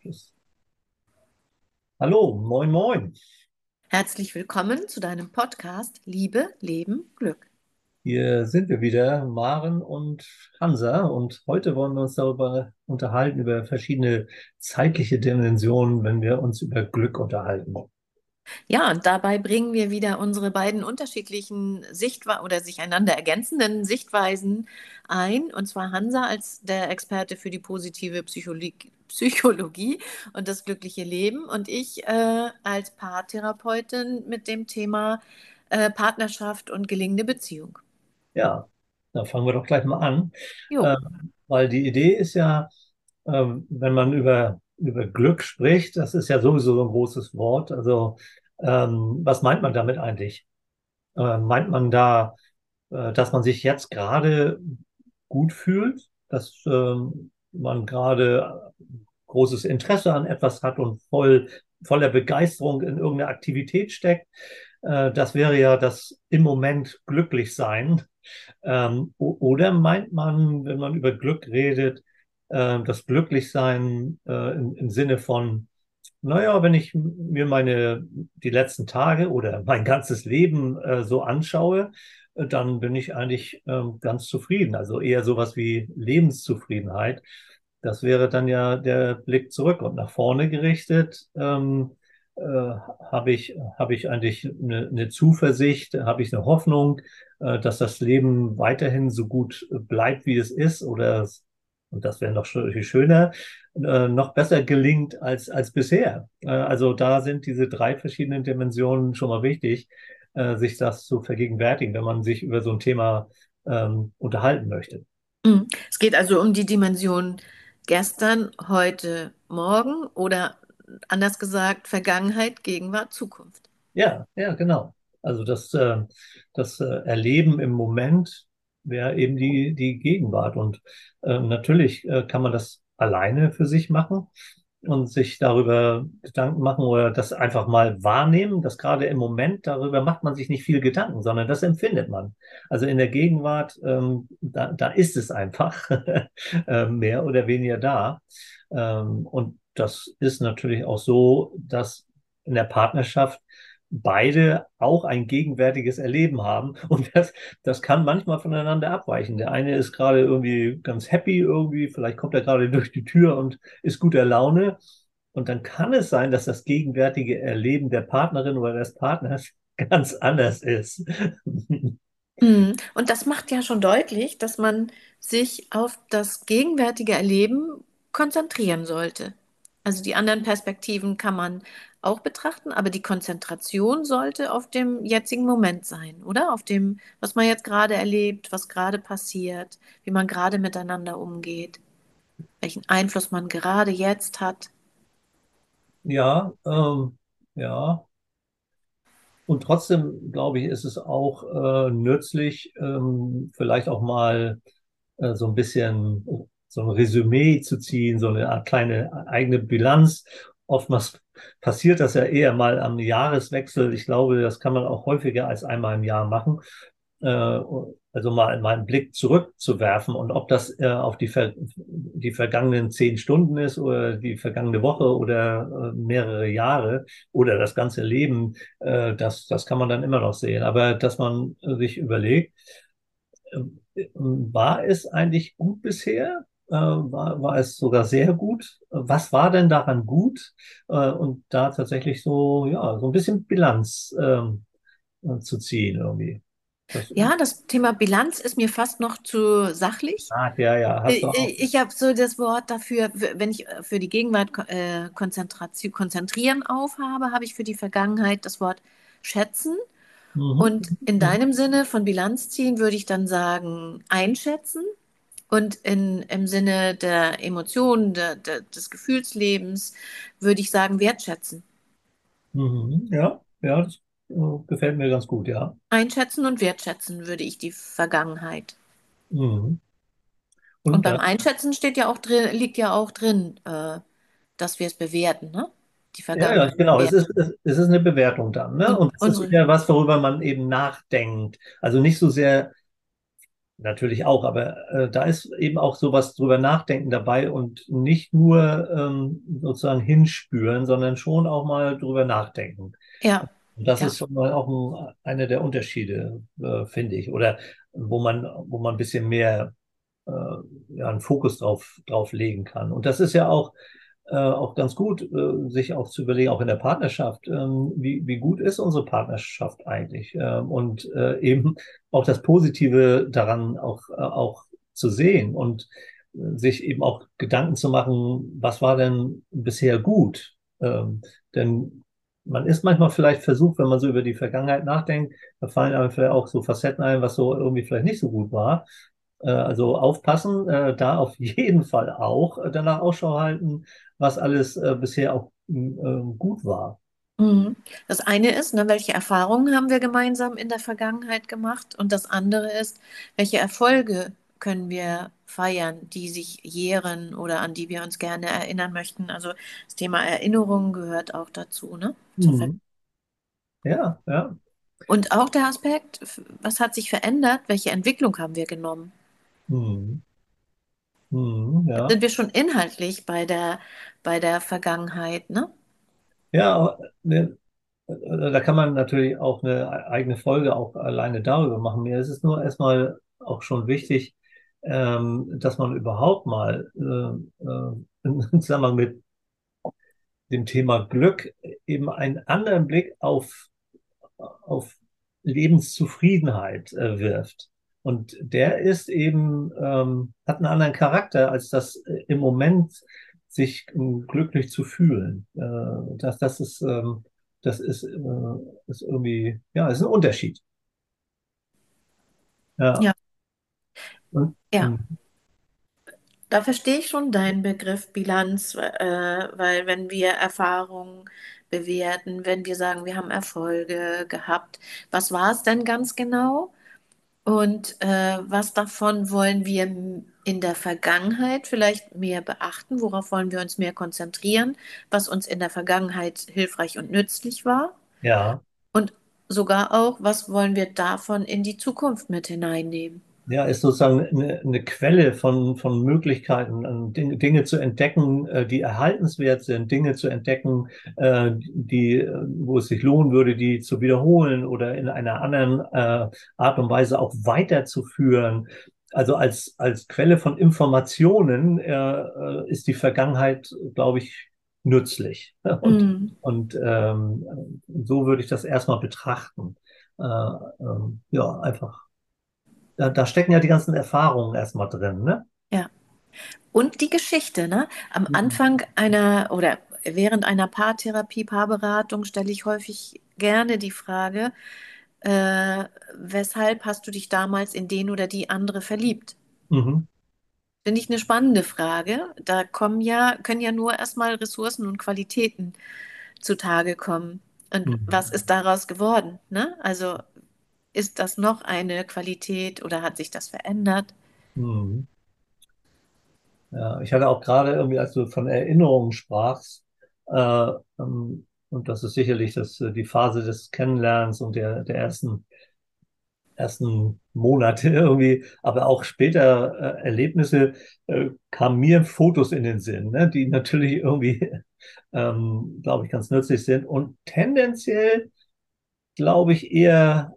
Tschüss. Hallo, moin, moin. Herzlich willkommen zu deinem Podcast Liebe, Leben, Glück. Hier sind wir wieder, Maren und Hansa. Und heute wollen wir uns darüber unterhalten, über verschiedene zeitliche Dimensionen, wenn wir uns über Glück unterhalten. Ja, und dabei bringen wir wieder unsere beiden unterschiedlichen Sichtweisen oder sich einander ergänzenden Sichtweisen ein. Und zwar Hansa als der Experte für die positive Psychologie, Psychologie und das glückliche Leben und ich äh, als Paartherapeutin mit dem Thema äh, Partnerschaft und gelingende Beziehung. Ja, da fangen wir doch gleich mal an. Ähm, weil die Idee ist ja, ähm, wenn man über, über Glück spricht, das ist ja sowieso so ein großes Wort. Also, ähm, was meint man damit eigentlich? Äh, meint man da, äh, dass man sich jetzt gerade gut fühlt, dass ähm, man gerade großes Interesse an etwas hat und voll, voller Begeisterung in irgendeine Aktivität steckt? Äh, das wäre ja das im Moment glücklich sein. Ähm, oder meint man, wenn man über Glück redet, äh, das Glücklichsein äh, im, im Sinne von, naja, wenn ich mir meine, die letzten Tage oder mein ganzes Leben äh, so anschaue, äh, dann bin ich eigentlich ähm, ganz zufrieden. Also eher sowas wie Lebenszufriedenheit. Das wäre dann ja der Blick zurück und nach vorne gerichtet. Ähm, äh, habe ich, habe ich eigentlich eine, eine Zuversicht, habe ich eine Hoffnung, äh, dass das Leben weiterhin so gut bleibt, wie es ist oder, und das wäre noch viel schöner, äh, noch besser gelingt als, als bisher. Äh, also da sind diese drei verschiedenen Dimensionen schon mal wichtig, äh, sich das zu vergegenwärtigen, wenn man sich über so ein Thema ähm, unterhalten möchte. Mhm. Es geht also um die Dimension gestern, heute, morgen oder anders gesagt Vergangenheit, Gegenwart, Zukunft. Ja, ja, genau. Also das, das Erleben im Moment wäre eben die, die Gegenwart. Und äh, natürlich äh, kann man das alleine für sich machen und sich darüber Gedanken machen oder das einfach mal wahrnehmen, dass gerade im Moment darüber macht man sich nicht viel Gedanken, sondern das empfindet man. Also in der Gegenwart, ähm, da, da ist es einfach äh, mehr oder weniger da. Ähm, und das ist natürlich auch so, dass in der Partnerschaft beide auch ein gegenwärtiges Erleben haben. Und das, das kann manchmal voneinander abweichen. Der eine ist gerade irgendwie ganz happy irgendwie, vielleicht kommt er gerade durch die Tür und ist guter Laune. Und dann kann es sein, dass das gegenwärtige Erleben der Partnerin oder des Partners ganz anders ist. Mhm. Und das macht ja schon deutlich, dass man sich auf das gegenwärtige Erleben konzentrieren sollte. Also die anderen Perspektiven kann man auch betrachten, aber die Konzentration sollte auf dem jetzigen Moment sein, oder? Auf dem, was man jetzt gerade erlebt, was gerade passiert, wie man gerade miteinander umgeht, welchen Einfluss man gerade jetzt hat. Ja, ähm, ja. Und trotzdem, glaube ich, ist es auch äh, nützlich, ähm, vielleicht auch mal äh, so ein bisschen so ein Resümee zu ziehen, so eine Art kleine eigene Bilanz. Oftmals passiert das ja eher mal am Jahreswechsel. Ich glaube, das kann man auch häufiger als einmal im Jahr machen. Äh, also mal, mal einen Blick zurückzuwerfen und ob das äh, auf die, die vergangenen zehn Stunden ist oder die vergangene Woche oder äh, mehrere Jahre oder das ganze Leben, das, das kann man dann immer noch sehen. Aber dass man sich überlegt, äh, war es eigentlich gut bisher? Äh, war, war es sogar sehr gut. Was war denn daran gut? Äh, und da tatsächlich so, ja, so ein bisschen Bilanz ähm, zu ziehen irgendwie. Das, ja, das Thema Bilanz ist mir fast noch zu sachlich. Ah, ja, ja. Hast du auch. Ich, ich habe so das Wort dafür, wenn ich für die Gegenwart äh, Konzentration, konzentrieren aufhabe, habe ich für die Vergangenheit das Wort schätzen. Mhm. Und in deinem Sinne von Bilanz ziehen würde ich dann sagen einschätzen. Und in, im Sinne der Emotionen, der, der, des Gefühlslebens, würde ich sagen, wertschätzen. Mhm, ja, ja, das äh, gefällt mir ganz gut, ja. Einschätzen und wertschätzen würde ich die Vergangenheit. Mhm. Und, und beim dann, Einschätzen steht ja auch drin, liegt ja auch drin, äh, dass wir es bewerten, ne? Die Vergangenheit. Ja, ja genau. Es ist, es ist eine Bewertung dann. Ne? Und, und es ist ja was, worüber man eben nachdenkt. Also nicht so sehr Natürlich auch, aber äh, da ist eben auch sowas drüber nachdenken dabei und nicht nur ähm, sozusagen hinspüren, sondern schon auch mal drüber nachdenken. Ja, Und das ja. ist schon mal auch ein, einer der Unterschiede, äh, finde ich. Oder wo man, wo man ein bisschen mehr äh, ja, einen Fokus drauf, drauf legen kann. Und das ist ja auch, äh, auch ganz gut, äh, sich auch zu überlegen, auch in der Partnerschaft, ähm, wie, wie gut ist unsere Partnerschaft eigentlich? Ähm, und äh, eben auch das Positive daran auch, äh, auch zu sehen und äh, sich eben auch Gedanken zu machen, was war denn bisher gut? Ähm, denn man ist manchmal vielleicht versucht, wenn man so über die Vergangenheit nachdenkt, da fallen einem vielleicht auch so Facetten ein, was so irgendwie vielleicht nicht so gut war. Also aufpassen, da auf jeden Fall auch danach Ausschau halten, was alles äh, bisher auch äh, gut war. Mhm. Das eine ist, ne, welche Erfahrungen haben wir gemeinsam in der Vergangenheit gemacht? Und das andere ist, welche Erfolge können wir feiern, die sich jähren oder an die wir uns gerne erinnern möchten? Also das Thema Erinnerung gehört auch dazu, ne? Mhm. Ja, ja. Und auch der Aspekt, was hat sich verändert? Welche Entwicklung haben wir genommen? Mhm. Mhm. Jetzt Ja. sind wir schon inhaltlich bei der, bei der Vergangenheit, ne? Ja, ne, äh, da kann man natürlich auch eine eigene Folge auch alleine darüber machen. Mir ist es nur erstmal auch schon wichtig, ähm, dass man überhaupt mal äh, äh, im Zusammenhang mit dem Thema Glück eben einen anderen Blick auf auf Lebenszufriedenheit äh, wirft. Und der ist eben, ähm, hat einen anderen Charakter, als das äh, im Moment sich ähm, glücklich zu fühlen. Äh, das, das ist, ähm, das ist, äh, ist irgendwie, ja, ist ein Unterschied. Ja. Ja, Und, ja. hm, Da verstehe ich schon deinen Begriff Bilanz, äh, weil wenn wir Erfahrungen bewerten, wenn wir sagen, wir haben Erfolge gehabt, was war es denn ganz genau? Und äh, was davon wollen wir in der Vergangenheit vielleicht mehr beachten? Worauf wollen wir uns mehr konzentrieren? Was uns in der Vergangenheit hilfreich und nützlich war? ja. Und sogar auch, was wollen wir davon in die Zukunft mit hineinnehmen? Ja, ist sozusagen eine, eine Quelle von, von Möglichkeiten, äh, Dinge, Dinge zu entdecken, äh, die erhaltenswert sind, Dinge zu entdecken, äh, die, wo es sich lohnen würde, die zu wiederholen oder in einer anderen Art und Weise auch weiterzuführen. Also als, als Quelle von Informationen ist die Vergangenheit, glaube ich, nützlich. Und, Mm, und ähm, so würde ich das erstmal betrachten. Äh, ähm, ja, einfach. Da, da stecken ja die ganzen Erfahrungen erstmal drin, ne? ja. Und die Geschichte, ne? Am Mhm. Anfang einer oder während einer Paartherapie, Paarberatung stelle ich häufig gerne die Frage, äh, weshalb hast du dich damals in den oder die andere verliebt? Mhm. Finde ich eine spannende Frage. Da kommen ja, können ja nur erstmal Ressourcen und Qualitäten zutage kommen. Und was Mhm. ist daraus geworden, ne? Also ist das noch eine Qualität oder hat sich das verändert? Mhm. Ja, ich hatte auch gerade irgendwie, als du von Erinnerungen sprachst, äh, ähm, und das ist sicherlich das, äh, die Phase des Kennenlernens und der, der ersten, ersten Monate irgendwie, aber auch später äh, Erlebnisse, äh, kamen mir Fotos in den Sinn, ne, die natürlich irgendwie, ähm, glaube ich, ganz nützlich sind und tendenziell glaube ich, eher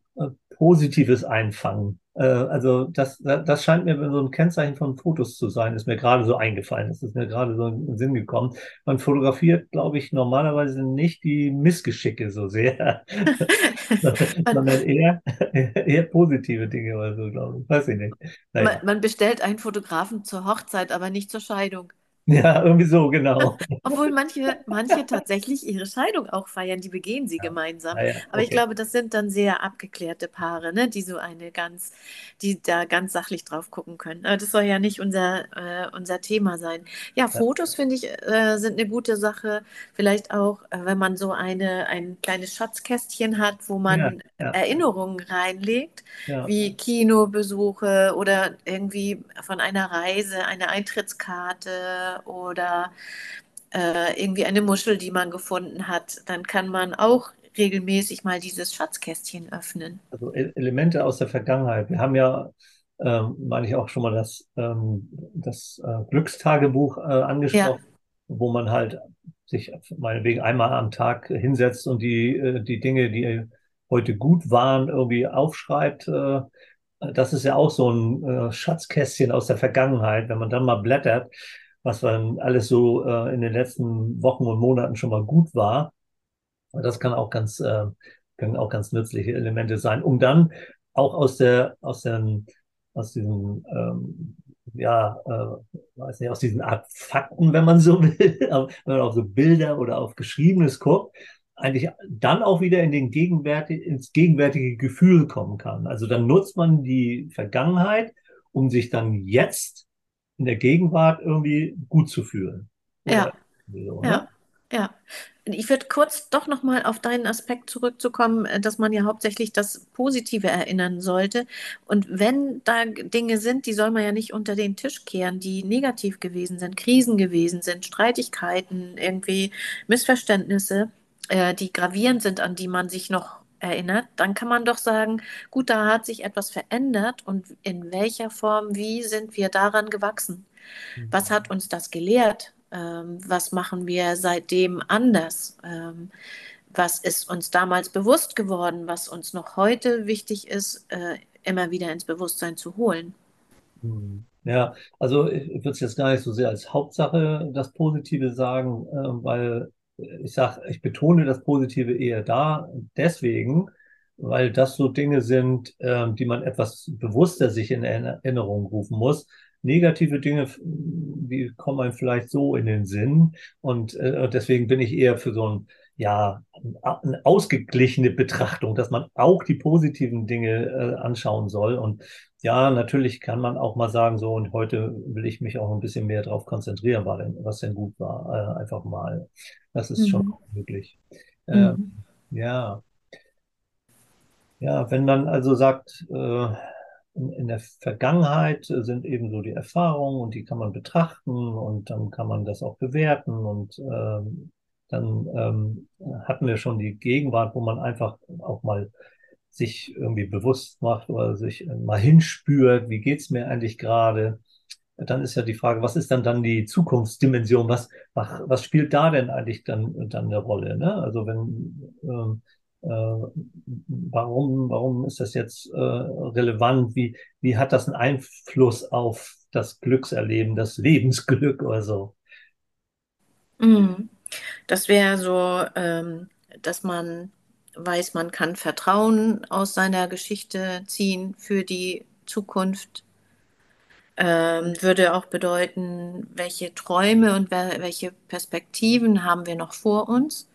Positives einfangen. Äh, also das, das scheint mir so ein Kennzeichen von Fotos zu sein, ist mir gerade so eingefallen. Das ist mir gerade so in den Sinn gekommen. Man fotografiert, glaube ich, normalerweise nicht die Missgeschicke so sehr, Man, sondern eher, eher positive Dinge oder so, glaube ich. Weiß ich nicht. man, Naja. man bestellt einen Fotografen zur Hochzeit, aber nicht zur Scheidung. Ja, irgendwie so, genau. Obwohl manche, manche tatsächlich ihre Scheidung auch feiern, die begehen sie Ja, gemeinsam. naja, Aber ich okay. glaube, das sind dann sehr abgeklärte Paare, ne, die so eine ganz, die da ganz sachlich drauf gucken können. Aber das soll ja nicht unser, äh, unser Thema sein. Ja, Ja, Fotos finde ich, äh, sind eine gute Sache. Vielleicht auch, äh, wenn man so eine, ein kleines Schatzkästchen hat, wo ja, man ja, Erinnerungen reinlegt, ja. wie Kinobesuche oder irgendwie von einer Reise, eine Eintrittskarte oder äh, irgendwie eine Muschel, die man gefunden hat, dann kann man auch regelmäßig mal dieses Schatzkästchen öffnen. Also E- Elemente aus der Vergangenheit. Wir haben ja ähm, meine ich auch schon mal das, ähm, das äh, Glückstagebuch äh, Ja, angesprochen, wo man halt sich meinetwegen einmal am Tag hinsetzt und die, äh, die Dinge, die heute gut waren, irgendwie aufschreibt. Äh, das ist ja auch so ein äh, Schatzkästchen aus der Vergangenheit, wenn man dann mal blättert, was dann alles so äh, in den letzten Wochen und Monaten schon mal gut war. Das kann auch ganz, äh, können auch ganz nützliche Elemente sein, um dann auch aus der, aus den, aus diesem, ähm, ja, äh, weiß nicht, aus diesen Art Fakten, wenn man so will, wenn man auf so Bilder oder auf Geschriebenes guckt, eigentlich dann auch wieder in den gegenwärtig, ins gegenwärtige Gefühl kommen kann. Also dann nutzt man die Vergangenheit, um sich dann jetzt in der Gegenwart irgendwie gut zu fühlen. ja, so, ne? ja, ja. Ich würde kurz doch nochmal auf deinen Aspekt zurückzukommen, äh, dass man ja hauptsächlich das Positive erinnern sollte. Und wenn da Dinge sind, die soll man ja nicht unter den Tisch kehren, die negativ gewesen sind, Krisen gewesen sind, Streitigkeiten, irgendwie Missverständnisse, äh, die gravierend sind, an die man sich noch erinnert, dann kann man doch sagen, gut, da hat sich etwas verändert und in welcher Form, wie sind wir daran gewachsen? Was hat uns das gelehrt? Ähm, was machen wir seitdem anders? Ähm, was ist uns damals bewusst geworden, was uns noch heute wichtig ist, äh, immer wieder ins Bewusstsein zu holen? Hm. Ja, also ich würde es jetzt gar nicht so sehr als Hauptsache das Positive sagen, äh, weil ich sage, ich betone das Positive eher da, deswegen, weil das so Dinge sind, äh, die man etwas bewusster sich in Erinnerung rufen muss. Negative Dinge, die kommen einem vielleicht so in den Sinn und äh, deswegen bin ich eher für so ein ja, eine ausgeglichene Betrachtung, dass man auch die positiven Dinge äh, anschauen soll. Und ja, natürlich kann man auch mal sagen, so, und heute will ich mich auch ein bisschen mehr darauf konzentrieren, was denn gut war. Äh, einfach mal. Das ist schon Mhm. möglich. Äh, Mhm. ja, ja, wenn man also sagt, äh, in, in der Vergangenheit sind eben so die Erfahrungen und die kann man betrachten und dann kann man das auch bewerten und ähm, dann ähm, hatten wir schon die Gegenwart, wo man einfach auch mal sich irgendwie bewusst macht oder sich mal hinspürt, wie geht's mir eigentlich gerade? Dann ist ja die Frage, was ist dann dann die Zukunftsdimension? Was, was, was spielt da denn eigentlich dann, dann eine Rolle? Ne? Also wenn ähm, äh, warum, warum ist das jetzt äh, relevant? Wie, wie hat das einen Einfluss auf das Glückserleben, das Lebensglück oder so? Mhm. Das wäre so, ähm, dass man weiß, man kann Vertrauen aus seiner Geschichte ziehen für die Zukunft. Ähm, würde auch bedeuten, welche Träume und wel- welche Perspektiven haben wir noch vor uns?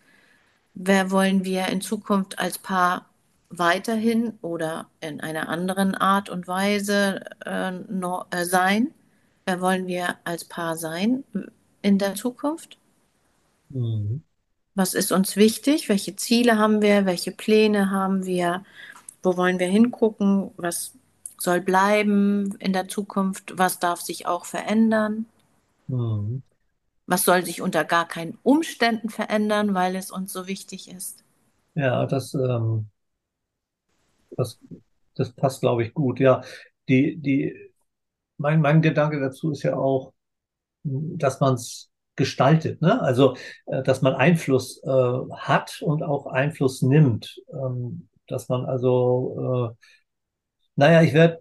Wer wollen wir in Zukunft als Paar weiterhin oder in einer anderen Art und Weise äh, no, äh, sein? Wer wollen wir als Paar sein in der Zukunft? Mhm. Was ist uns wichtig? Welche Ziele haben wir? Welche Pläne haben wir? Wo wollen wir hingucken? Was soll bleiben in der Zukunft? Was darf sich auch verändern? Mhm. Was soll sich unter gar keinen Umständen verändern, weil es uns so wichtig ist? Ja, das, ähm, das, das passt, glaube ich, gut. Ja, die, die, mein, mein Gedanke dazu ist ja auch, dass man es gestaltet, ne? Also, äh, dass man Einfluss äh, hat und auch Einfluss nimmt. Ähm, dass man also, äh, naja, ich werde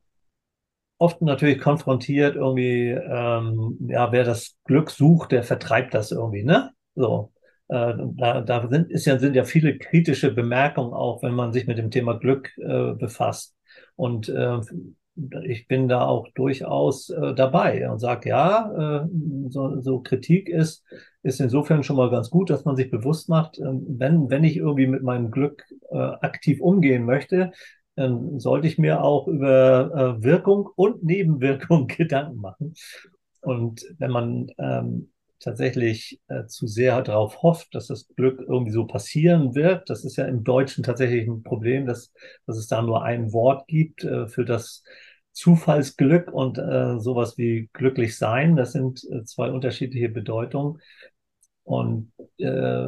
oft natürlich konfrontiert irgendwie, ähm, ja, wer das Glück sucht, der vertreibt das irgendwie, ne? So. Äh, da, da sind, ist ja, sind ja viele kritische Bemerkungen auch, wenn man sich mit dem Thema Glück äh, befasst. Und äh, ich bin da auch durchaus äh, dabei und sage, ja, äh, so, so Kritik ist, ist insofern schon mal ganz gut, dass man sich bewusst macht, äh, wenn, wenn ich irgendwie mit meinem Glück äh, aktiv umgehen möchte, dann sollte ich mir auch über äh, Wirkung und Nebenwirkung Gedanken machen. Und wenn man ähm, tatsächlich äh, zu sehr darauf hofft, dass das Glück irgendwie so passieren wird, das ist ja im Deutschen tatsächlich ein Problem, dass, dass es da nur ein Wort gibt äh, für das Zufallsglück und äh, sowas wie glücklich sein. Das sind äh, zwei unterschiedliche Bedeutungen. Und äh,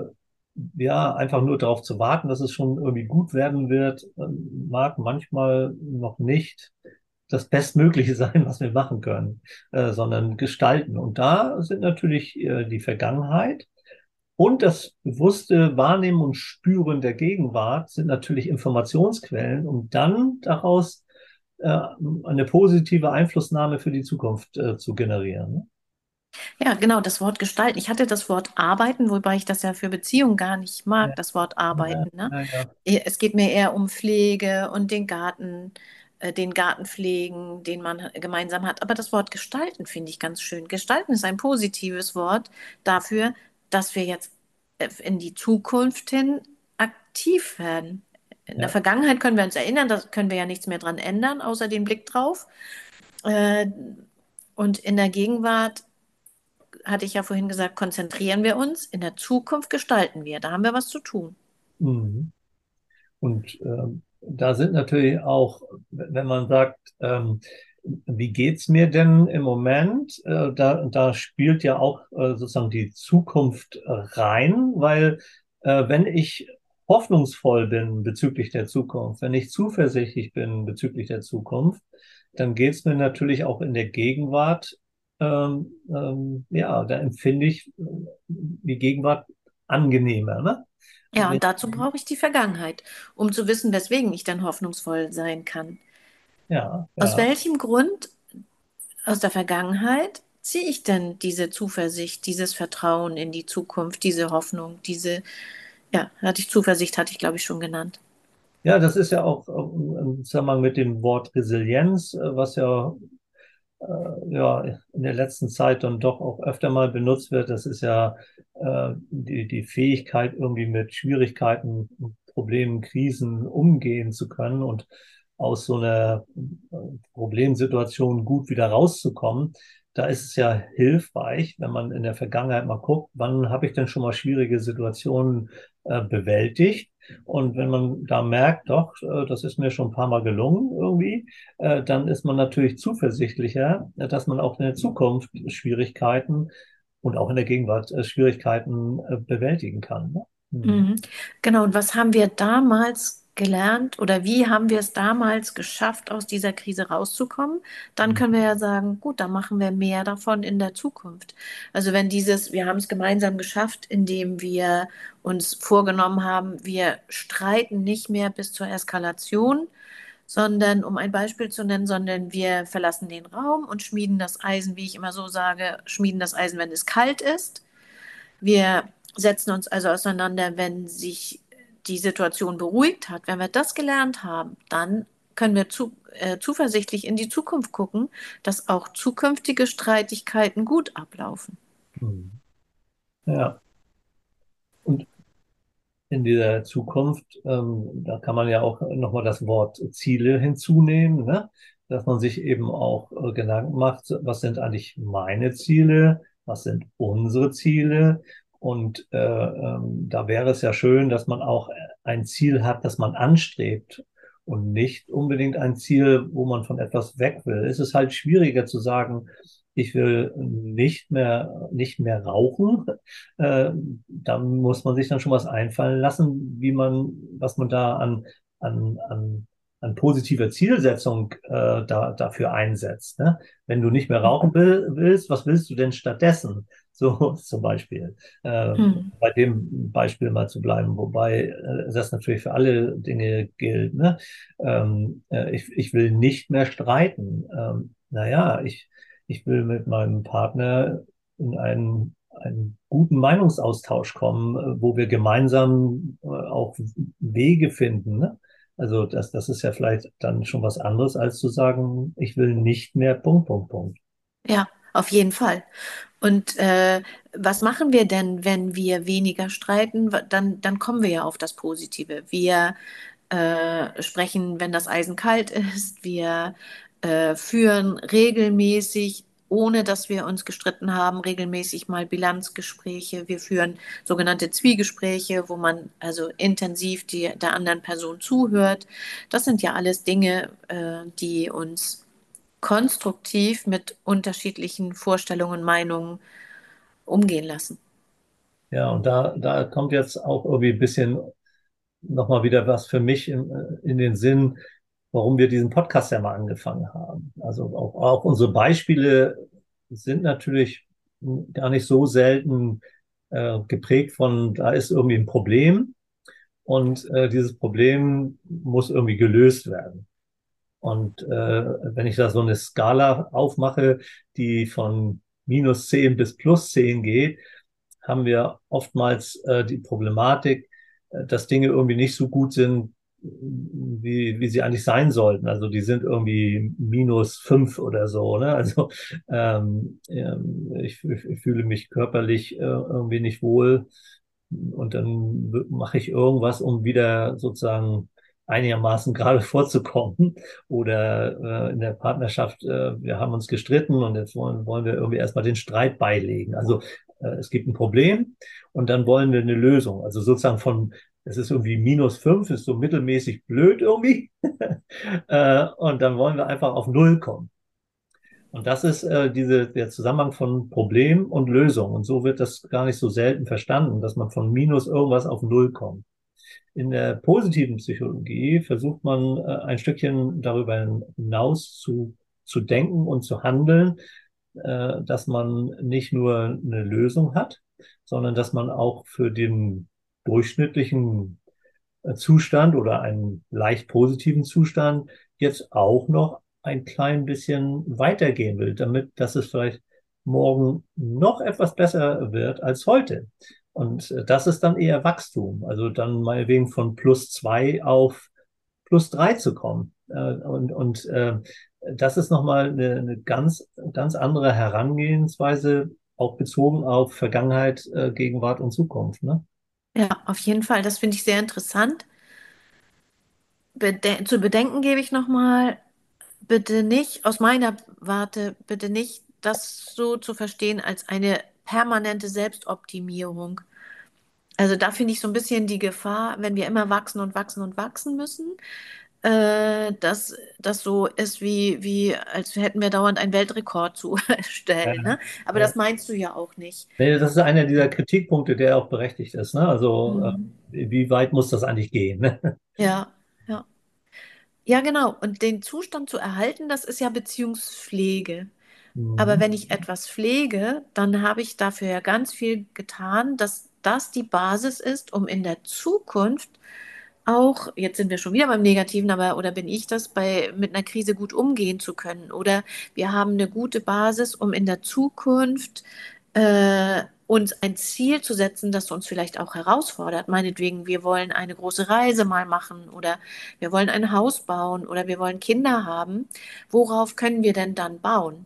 ja, einfach nur darauf zu warten, dass es schon irgendwie gut werden wird, ähm, mag manchmal noch nicht. das Bestmögliche sein, was wir machen können, äh, sondern gestalten. Und da sind natürlich äh, die Vergangenheit und das bewusste Wahrnehmen und Spüren der Gegenwart sind natürlich Informationsquellen, um dann daraus eine positive Einflussnahme für die Zukunft äh, zu generieren. Ne? Ja, genau, das Wort gestalten. Ich hatte das Wort arbeiten, wobei ich das ja für Beziehungen gar nicht mag, Ja, das Wort ja, arbeiten, ne? ja, ja. Eh, Es geht mir eher um Pflege und den Garten, äh, den Garten pflegen, den man gemeinsam hat. Aber das Wort gestalten finde ich ganz schön. Gestalten ist ein positives Wort dafür, dass wir jetzt äh, in die Zukunft hin aktiv werden. In der ja. Vergangenheit können wir uns erinnern, da können wir ja nichts mehr dran ändern, außer den Blick drauf. Äh, und in der Gegenwart hatte ich ja vorhin gesagt, konzentrieren wir uns, in der Zukunft gestalten wir. Da haben wir was zu tun. Mhm. Und ähm, da sind natürlich auch, wenn man sagt, ähm, wie geht's mir denn im Moment? Äh, da, da spielt ja auch äh, sozusagen die Zukunft rein, weil äh, wenn ich hoffnungsvoll bin bezüglich der Zukunft, wenn ich zuversichtlich bin bezüglich der Zukunft, dann geht's mir natürlich auch in der Gegenwart, ähm, ähm, ja, da empfinde ich äh, die Gegenwart angenehmer, ne? Ja, und dazu brauche ich die Vergangenheit, um zu wissen, weswegen ich dann hoffnungsvoll sein kann. Ja, Aus ja. welchem Grund aus der Vergangenheit ziehe ich denn diese Zuversicht, dieses Vertrauen in die Zukunft, diese Hoffnung, diese, ja, hatte ich Zuversicht, hatte ich glaube ich schon genannt. Ja, das ist ja auch im Zusammenhang mit dem Wort Resilienz, äh, was ja, äh, ja in der letzten Zeit dann doch auch öfter mal benutzt wird. Das ist ja äh, die, die Fähigkeit, irgendwie mit Schwierigkeiten, Problemen, Krisen umgehen zu können und aus so einer äh, Problemsituation gut wieder rauszukommen. Da ist es ja hilfreich, wenn man in der Vergangenheit mal guckt, wann habe ich denn schon mal schwierige Situationen äh, bewältigt? Und wenn man da merkt, doch, äh, das ist mir schon ein paar Mal gelungen irgendwie, äh, dann ist man natürlich zuversichtlicher, dass man auch in der Zukunft Schwierigkeiten und auch in der Gegenwart Schwierigkeiten bewältigen kann. Ne? Hm. Mhm. Genau, und was haben wir damals gelernt oder wie haben wir es damals geschafft, aus dieser Krise rauszukommen? Dann können wir ja sagen, gut, dann machen wir mehr davon in der Zukunft. Also wenn dieses, wir haben es gemeinsam geschafft, indem wir uns vorgenommen haben, wir streiten nicht mehr bis zur Eskalation, sondern um ein Beispiel zu nennen, sondern wir verlassen den Raum und schmieden das Eisen, wie ich immer so sage, schmieden das Eisen, wenn es kalt ist. Wir setzen uns also auseinander, wenn sich die Situation beruhigt hat. Wenn wir das gelernt haben, dann können wir zu, äh, zuversichtlich in die Zukunft gucken, dass auch zukünftige Streitigkeiten gut ablaufen. Hm. Ja, und in dieser Zukunft, ähm, da kann man ja auch nochmal das Wort Ziele hinzunehmen, ne? Dass man sich eben auch äh, Gedanken macht, was sind eigentlich meine Ziele, was sind unsere Ziele? Und äh, ähm, da wäre es ja schön, dass man auch ein Ziel hat, das man anstrebt und nicht unbedingt ein Ziel, wo man von etwas weg will. Es ist halt schwieriger zu sagen, ich will nicht mehr, nicht mehr rauchen. Äh, dann muss man sich dann schon was einfallen lassen, wie man, was man da an, an, an, an positiver Zielsetzung äh, da, dafür einsetzt. Ne? Wenn du nicht mehr rauchen will, willst, was willst du denn stattdessen? So zum Beispiel. Äh, Hm. bei dem Beispiel mal zu bleiben, wobei äh, das natürlich für alle Dinge gilt. Ne? Ähm, äh, ich, ich will nicht mehr streiten. Ähm, naja, ich, ich will mit meinem Partner in einen, einen guten Meinungsaustausch kommen, äh, wo wir gemeinsam äh, auch Wege finden. Ne? Also das, das ist ja vielleicht dann schon was anderes, als zu sagen, ich will nicht mehr Punkt, Punkt, Punkt. Ja, auf jeden Fall. Und äh, was machen wir denn, wenn wir weniger streiten? Dann, dann kommen wir ja auf das Positive. Wir äh, sprechen, wenn das Eisen kalt ist. Wir äh, führen regelmäßig, ohne dass wir uns gestritten haben, regelmäßig mal Bilanzgespräche. Wir führen sogenannte Zwiegespräche, wo man also intensiv die, der anderen Person zuhört. Das sind ja alles Dinge, äh, die uns konstruktiv mit unterschiedlichen Vorstellungen, Meinungen umgehen lassen. Ja, und da, da kommt jetzt auch irgendwie ein bisschen nochmal wieder was für mich in, in den Sinn. warum wir diesen Podcast ja mal angefangen haben. Also auch, auch unsere Beispiele sind natürlich gar nicht so selten äh, geprägt von, da ist irgendwie ein Problem und äh, dieses Problem muss irgendwie gelöst werden. Und äh, wenn ich da so eine Skala aufmache, die von minus 10 bis plus 10 geht, haben wir oftmals äh, die Problematik, äh, dass Dinge irgendwie nicht so gut sind, wie, wie sie eigentlich sein sollten. Also die sind irgendwie minus fünf oder so. Ne? Also ähm, ähm ich, ich fühle mich körperlich äh, irgendwie nicht wohl und dann mache ich irgendwas, um wieder sozusagen einigermaßen gerade vorzukommen. Oder äh, in der Partnerschaft, äh, wir haben uns gestritten und jetzt wollen, wollen wir irgendwie erstmal den Streit beilegen. Also äh, es gibt ein Problem und dann wollen wir eine Lösung. Also sozusagen von, es ist irgendwie minus fünf, ist so mittelmäßig blöd irgendwie. äh, und dann wollen wir einfach auf Null kommen. Und das ist äh, diese, der Zusammenhang von Problem und Lösung. Und so wird das gar nicht so selten verstanden, dass man von Minus irgendwas auf Null kommt. In der positiven Psychologie versucht man äh, ein Stückchen darüber hinaus zu, zu denken und zu handeln, äh, dass man nicht nur eine Lösung hat, sondern dass man auch für den durchschnittlichen äh, Zustand oder einen leicht positiven Zustand jetzt auch noch ein klein bisschen weitergehen will, damit, dass es vielleicht morgen noch etwas besser wird als heute. Und äh, das ist dann eher Wachstum. Also dann meinetwegen von plus zwei auf plus drei zu kommen. Äh, und, und äh, das ist nochmal eine, eine ganz, ganz andere Herangehensweise, auch bezogen auf Vergangenheit, Gegenwart und Zukunft. Ne? Ja, auf jeden Fall. Das finde ich sehr interessant. Bede zu bedenken gebe ich nochmal, bitte nicht, aus meiner Warte, bitte nicht das so zu verstehen als eine permanente Selbstoptimierung. Also da finde ich so ein bisschen die Gefahr, wenn wir immer wachsen und wachsen und wachsen müssen, äh, dass das so ist, wie, wie als hätten wir dauernd einen Weltrekord zu erstellen. Ne? Aber Ja. das meinst du ja auch nicht. Nee, das ist einer dieser Kritikpunkte, der auch berechtigt ist. Ne? Also, Mhm. äh, wie weit muss das eigentlich gehen? Ne? Ja, ja. Ja, genau. Und den Zustand zu erhalten, das ist ja Beziehungspflege. Aber Mhm. wenn ich etwas pflege, dann habe ich dafür ja ganz viel getan, dass das die Basis ist, um in der Zukunft auch, jetzt sind wir schon wieder beim Negativen, aber oder bin ich das, bei mit einer Krise gut umgehen zu können? Oder wir haben eine gute Basis, um in der Zukunft äh, uns ein Ziel zu setzen, das uns vielleicht auch herausfordert. Meinetwegen, wir wollen eine große Reise mal machen oder wir wollen ein Haus bauen oder wir wollen Kinder haben. Worauf können wir denn dann bauen?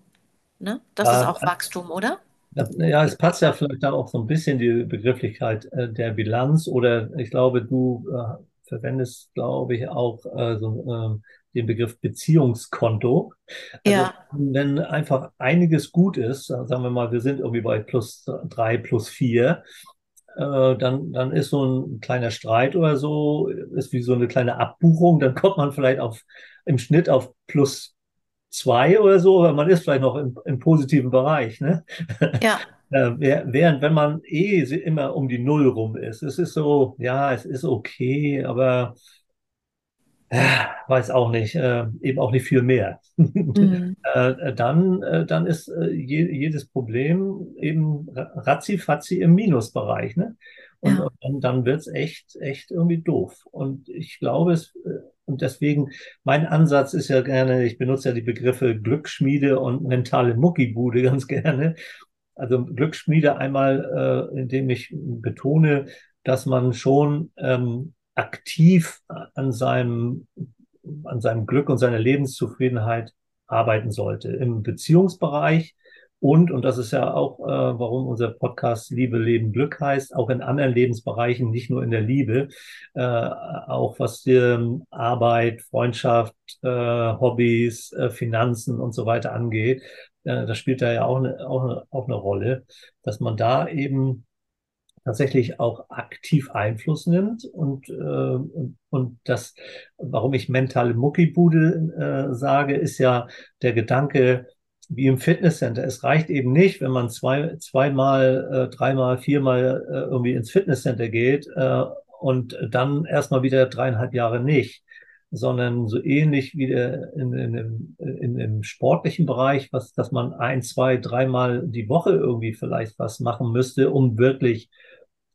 Ne? Das ist Ja, auch Wachstum, oder? Ja, es passt ja vielleicht da auch so ein bisschen die Begrifflichkeit äh, der Bilanz oder ich glaube, du äh, verwendest, glaube ich, auch äh, so, ähm, den Begriff Beziehungskonto. Also Ja, wenn einfach einiges gut ist, sagen wir mal, wir sind irgendwie bei plus drei, plus vier, äh, dann, dann ist so ein kleiner Streit oder so, ist wie so eine kleine Abbuchung, dann kommt man vielleicht auf im Schnitt auf plus zwei oder so, aber man ist vielleicht noch im, im positiven Bereich, ne? ja, Äh, während wenn man eh immer um die Null rum ist, es ist so, ja, es ist okay, aber äh, weiß auch nicht, äh, eben auch nicht viel mehr. mm, Äh, dann, äh, dann ist äh, je, jedes Problem eben ratzi-fatzi im Minusbereich, ne? Und, ja, und dann, dann wird's echt, echt irgendwie doof. Und ich glaube es, äh, und deswegen, mein Ansatz ist ja gerne, ich benutze ja die Begriffe Glücksschmiede und mentale Muckibude ganz gerne. Also Glücksschmiede einmal, äh, indem ich betone, dass man schon ähm, aktiv an seinem, an seinem Glück und seiner Lebenszufriedenheit arbeiten sollte. Im Beziehungsbereich und, und das ist ja auch, äh, warum unser Podcast Liebe, Leben, Glück heißt, auch in anderen Lebensbereichen, nicht nur in der Liebe, äh, auch was die Arbeit, Freundschaft, äh, Hobbys, äh, Finanzen und so weiter angeht. Äh, das spielt da ja auch eine, auch eine, auch eine Rolle, dass man da eben tatsächlich auch aktiv Einfluss nimmt und, äh, und, und das, warum ich mentale Muckibude äh, sage, ist ja der Gedanke, wie im Fitnesscenter. Es reicht eben nicht, wenn man zwei, zweimal, äh, dreimal, viermal äh, irgendwie ins Fitnesscenter geht äh, und dann erstmal wieder dreieinhalb Jahre nicht. sondern so ähnlich wie der in, in, in, in, im sportlichen Bereich, was, dass man ein, zwei, dreimal die Woche irgendwie vielleicht was machen müsste, um wirklich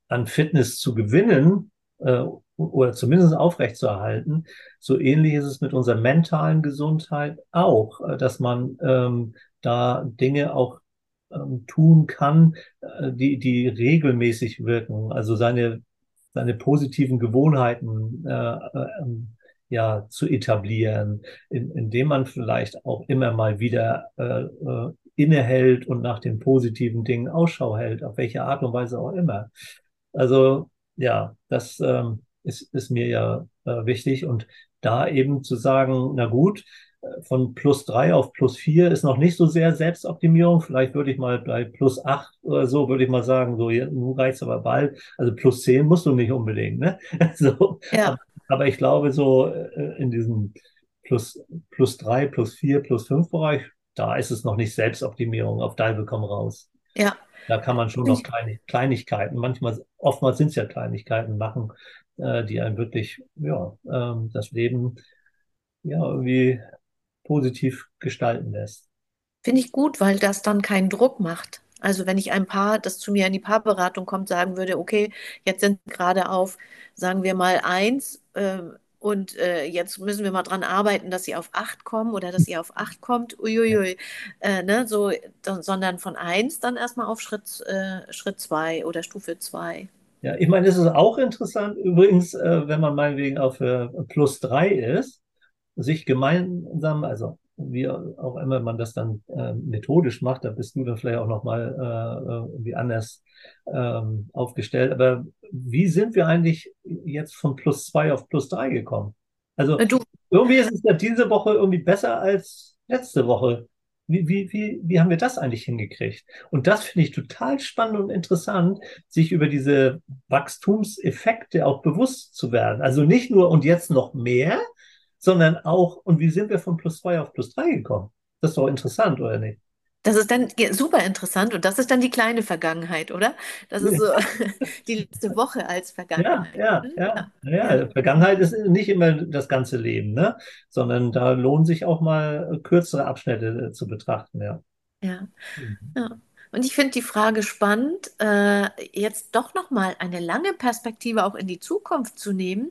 an Fitness zu gewinnen äh, oder zumindest aufrechtzuerhalten. So ähnlich ist es mit unserer mentalen Gesundheit auch, äh, dass man ähm, da Dinge auch ähm, tun kann, äh, die, die regelmäßig wirken, also seine, seine positiven Gewohnheiten äh, äh, ähm, ja, zu etablieren, in, indem man vielleicht auch immer mal wieder äh, äh, innehält und nach den positiven Dingen Ausschau hält, auf welche Art und Weise auch immer. Also ja, das ähm, ist, ist mir ja äh, wichtig und da eben zu sagen, na gut, von plus drei auf plus vier ist noch nicht so sehr Selbstoptimierung. Vielleicht würde ich mal bei plus acht oder so, würde ich mal sagen, so, nun reicht's aber bald. Also plus zehn musst du nicht unbedingt, ne? So. Ja. Aber, ich glaube, so äh, in diesem plus, plus drei, plus vier, plus fünf Bereich, da ist es noch nicht Selbstoptimierung. Auf Dalbe komm raus. Ja. Da kann man schon noch Kleinigkeiten, manchmal, oftmals sind es ja Kleinigkeiten machen, äh, die einem wirklich, ja, ähm, das Leben ja, irgendwie positiv gestalten lässt. Finde ich gut, weil das dann keinen Druck macht. Also wenn ich ein Paar, das zu mir in die Paarberatung kommt, sagen würde, okay, jetzt sind gerade auf, sagen wir mal eins, äh, und äh, jetzt müssen wir mal dran arbeiten, dass sie auf acht kommen oder dass ihr auf acht kommt, uiuiui, äh, ne, so, sondern von eins dann erstmal auf Schritt, äh, Schritt zwei oder Stufe zwei. Ja, ich meine, es ist auch interessant, übrigens, äh, wenn man meinetwegen auf äh, plus drei ist, sich gemeinsam, also wie auch immer man das dann äh, methodisch macht, da bist du dann vielleicht auch nochmal äh, irgendwie anders ähm, aufgestellt. Aber wie sind wir eigentlich jetzt von plus zwei auf plus drei gekommen? Also du. irgendwie ist es ja diese Woche irgendwie besser als letzte Woche. Wie, wie, wie, wie haben wir das eigentlich hingekriegt? Und das finde ich total spannend und interessant, sich über diese Wachstumseffekte auch bewusst zu werden. Also nicht nur und jetzt noch mehr, sondern auch, und wie sind wir von plus zwei auf plus drei gekommen? Das ist doch interessant, oder nicht? Das ist dann super interessant und das ist dann die kleine Vergangenheit, oder? Das ist so die letzte Woche als Vergangenheit. Ja, ja, ja. ja, ja. Vergangenheit ist nicht immer das ganze Leben, ne? sondern da lohnen sich auch mal kürzere Abschnitte äh, zu betrachten. Ja. Ja. Mhm. ja. Und ich finde die Frage spannend, äh, jetzt doch nochmal eine lange Perspektive auch in die Zukunft zu nehmen,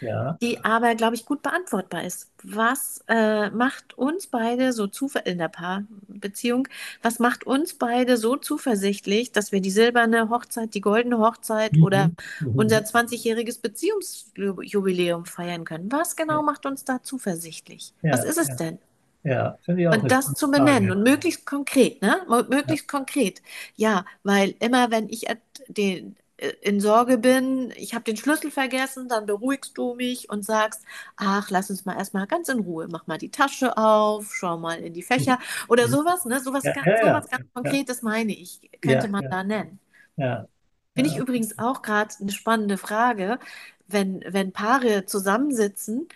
ja. die aber, glaube ich, gut beantwortbar ist. Was äh, macht uns beide so zuversichtlich in der Paarbeziehung, was macht uns beide so zuversichtlich, dass wir die silberne Hochzeit, die goldene Hochzeit mhm. oder mhm. unser 20-jähriges Beziehungsjubiläum feiern können? Was genau ja. macht uns da zuversichtlich? Ja, was ist es denn? Ja, finde ich auch. Und das zu benennen und möglichst konkret, ne? Möglichst ja. konkret. Ja, weil immer, wenn ich den, äh, in Sorge bin, ich habe den Schlüssel vergessen, dann beruhigst du mich und sagst, ach, lass uns mal erstmal ganz in Ruhe, mach mal die Tasche auf, schau mal in die Fächer oder sowas, ne? Sowas, ja, ganz, ja, sowas ganz Konkretes meine ich, könnte man da nennen. Ja. Finde ich übrigens auch gerade eine spannende Frage, wenn, wenn Paare zusammensitzen,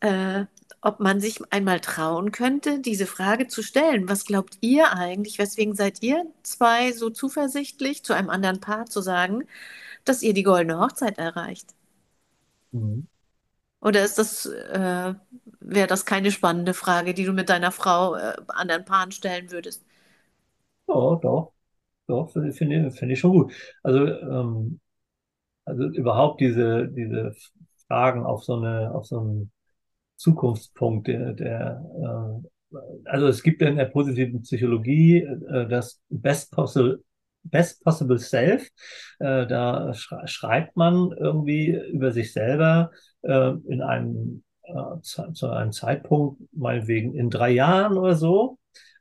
äh, ob man sich einmal trauen könnte, diese Frage zu stellen. Was glaubt ihr eigentlich? Weswegen seid ihr zwei so zuversichtlich, zu einem anderen Paar zu sagen, dass ihr die goldene Hochzeit erreicht? Mhm. Oder ist das, äh, wäre das keine spannende Frage, die du mit deiner Frau äh, anderen Paaren stellen würdest? Ja, doch, doch, finde find ich schon gut. Also, ähm, also überhaupt diese, diese Fragen auf so eine, auf so ein Zukunftspunkt der, der äh, also es gibt in der positiven Psychologie äh, das Best Possible Best Possible Self. Äh, da schreibt man irgendwie über sich selber äh, in einem äh, zu, einem Zeitpunkt, meinetwegen in drei Jahren oder so.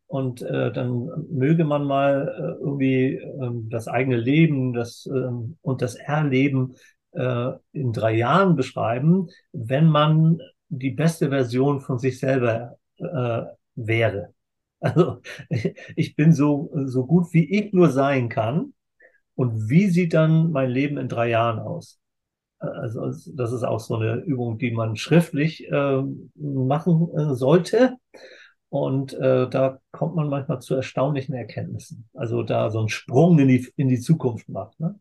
Und äh, dann möge man mal äh, irgendwie ähm, das eigene Leben das, ähm, und das Erleben äh, in drei Jahren beschreiben, wenn man die beste Version von sich selber äh, wäre. Also ich bin so, so gut, wie ich nur sein kann. Und wie sieht dann mein Leben in drei Jahren aus? Also das ist auch so eine Übung, die man schriftlich äh, machen äh, sollte. Und äh, da kommt man manchmal zu erstaunlichen Erkenntnissen. Also da so einen Sprung in die, in die Zukunft macht. Ne?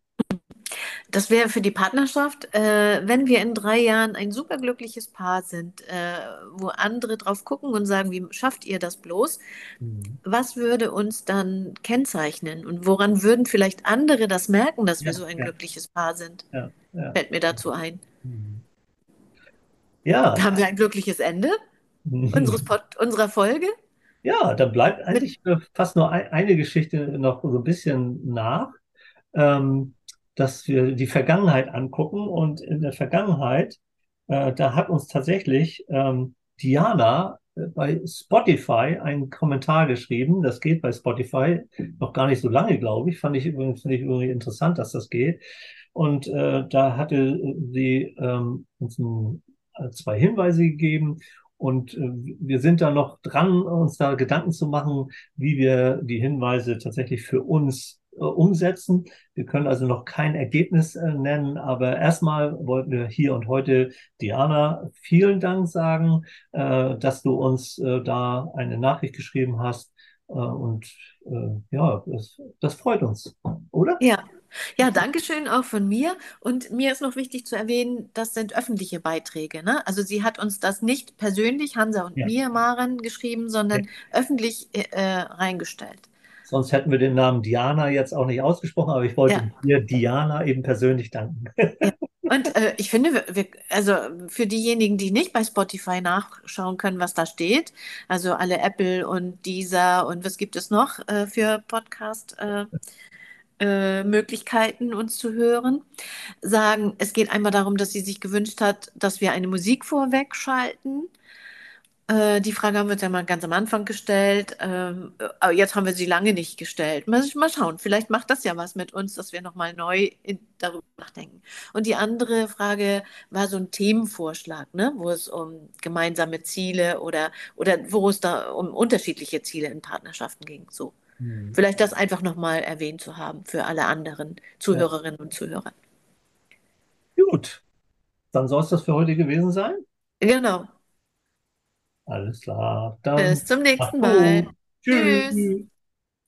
Das wäre für die Partnerschaft, äh, wenn wir in drei Jahren ein superglückliches Paar sind, äh, wo andere drauf gucken und sagen, wie schafft ihr das bloß? Mhm. Was würde uns dann kennzeichnen und woran würden vielleicht andere das merken, dass wir Ja, so ein ja, glückliches Paar sind? ja. Fällt mir dazu ein. Mhm. Ja, Haben wir ein glückliches Ende unseres Pod unserer Folge? ja, dann bleibt eigentlich fast nur ein, eine Geschichte noch so ein bisschen nach. ähm, dass wir die Vergangenheit angucken. Und in der Vergangenheit, äh, da hat uns tatsächlich ähm, Diana äh, bei Spotify einen Kommentar geschrieben. Das geht bei Spotify noch gar nicht so lange, glaube ich. Fand ich übrigens finde ich irgendwie interessant, dass das geht. Und äh, da hatte sie ähm, uns ein, äh, zwei Hinweise gegeben. Und äh, wir sind da noch dran, uns da Gedanken zu machen, wie wir die Hinweise tatsächlich für uns umsetzen. Wir können also noch kein Ergebnis äh, nennen, aber erstmal wollten wir hier und heute Diana vielen Dank sagen, äh, dass du uns äh, da eine Nachricht geschrieben hast. Äh, und äh, ja, das, das freut uns, oder? ja. Ja, danke schön auch von mir. Und mir ist noch wichtig zu erwähnen, das sind öffentliche Beiträge, ne? Also sie hat uns das nicht persönlich, Hansa und Ja. mir, Maren, geschrieben, ja. sondern öffentlich äh, reingestellt. Sonst hätten wir den Namen Diana jetzt auch nicht ausgesprochen, aber ich wollte Ja. dir Diana eben persönlich danken. Ja. Und äh, ich finde, wir, wir, also für diejenigen, die nicht bei Spotify nachschauen können, was da steht, also alle Apple und Deezer und was gibt es noch äh, für Podcast äh, äh, Möglichkeiten, uns zu hören, sagen, es geht einmal darum, dass sie sich gewünscht hat, dass wir eine Musik vorwegschalten. Äh, die Frage haben wir uns ja mal ganz am Anfang gestellt. Ähm, aber jetzt haben wir sie lange nicht gestellt. Mal, mal schauen, vielleicht macht das ja was mit uns, dass wir nochmal neu in, darüber nachdenken. Und die andere Frage war so ein Themenvorschlag, ne? wo es um gemeinsame Ziele oder, oder wo es da um unterschiedliche Ziele in Partnerschaften ging. So. Hm. Vielleicht das einfach nochmal erwähnt zu haben für alle anderen Ja. Zuhörerinnen und Zuhörer. Gut, dann soll es das für heute gewesen sein. Genau. Alles klar, dann Bis zum nächsten Mal. Tschüss. Tschüss.